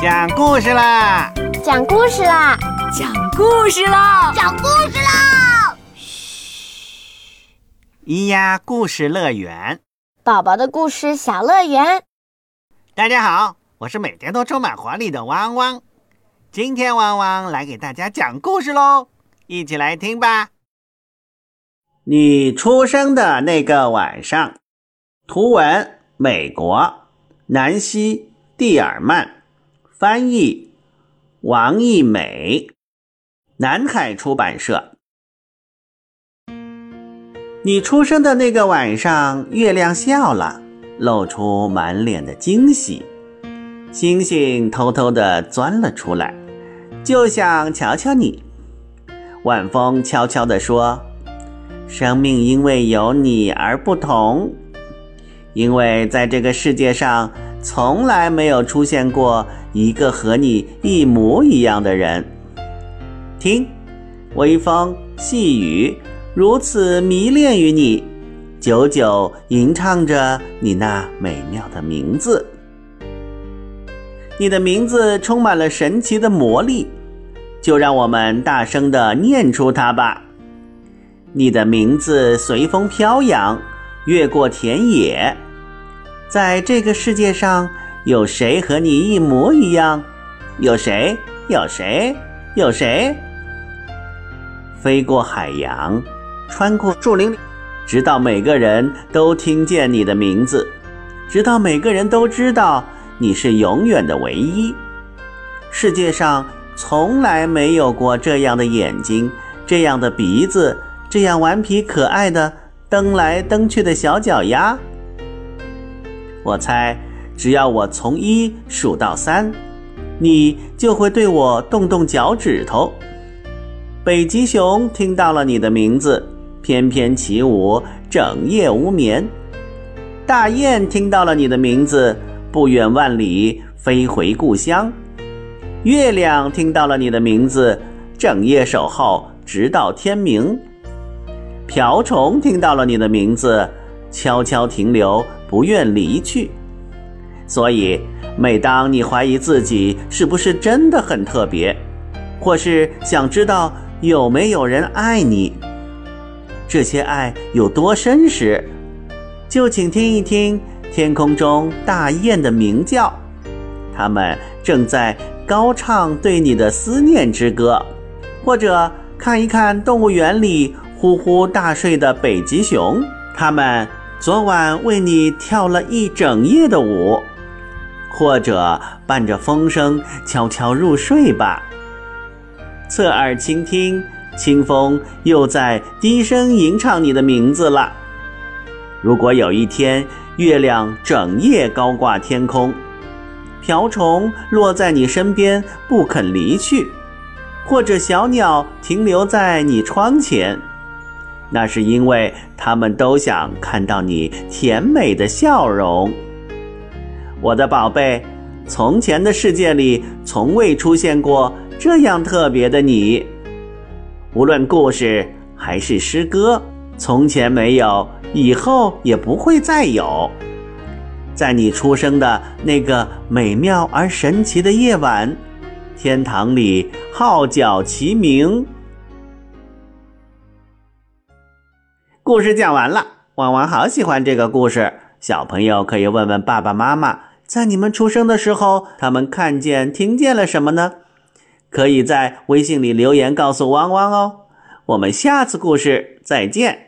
讲故事啦！讲故事啦！讲故事啦！讲故事啦！嘘，咿呀故事乐园，宝宝的故事小乐园。大家好，我是每天都充满活力的汪汪。今天汪汪来给大家讲故事喽，一起来听吧。你出生的那个晚上，图文美国南希蒂尔曼。翻译：王艺美，南海出版社。你出生的那个晚上，月亮笑了，露出满脸的惊喜。星星偷偷的钻了出来，就想瞧瞧你。晚风悄悄地说：“生命因为有你而不同，因为在这个世界上。”从来没有出现过一个和你一模一样的人。听，微风细雨如此迷恋于你，久久吟唱着你那美妙的名字。你的名字充满了神奇的魔力，就让我们大声的念出它吧。你的名字随风飘扬，越过田野。在这个世界上，有谁和你一模一样？有谁？有谁？有谁？飞过海洋，穿过树林，直到每个人都听见你的名字，直到每个人都知道你是永远的唯一。世界上从来没有过这样的眼睛，这样的鼻子，这样顽皮可爱的蹬来蹬去的小脚丫。我猜，只要我从一数到三，你就会对我动动脚趾头。北极熊听到了你的名字，翩翩起舞，整夜无眠。大雁听到了你的名字，不远万里飞回故乡。月亮听到了你的名字，整夜守候，直到天明。瓢虫听到了你的名字，悄悄停留。不愿离去，所以每当你怀疑自己是不是真的很特别，或是想知道有没有人爱你，这些爱有多深时，就请听一听天空中大雁的鸣叫，它们正在高唱对你的思念之歌；或者看一看动物园里呼呼大睡的北极熊，它们。昨晚为你跳了一整夜的舞，或者伴着风声悄悄入睡吧。侧耳倾听，清风又在低声吟唱你的名字了。如果有一天月亮整夜高挂天空，瓢虫落在你身边不肯离去，或者小鸟停留在你窗前。那是因为他们都想看到你甜美的笑容，我的宝贝。从前的世界里从未出现过这样特别的你。无论故事还是诗歌，从前没有，以后也不会再有。在你出生的那个美妙而神奇的夜晚，天堂里号角齐鸣。故事讲完了，汪汪好喜欢这个故事。小朋友可以问问爸爸妈妈，在你们出生的时候，他们看见、听见了什么呢？可以在微信里留言告诉汪汪哦。我们下次故事再见。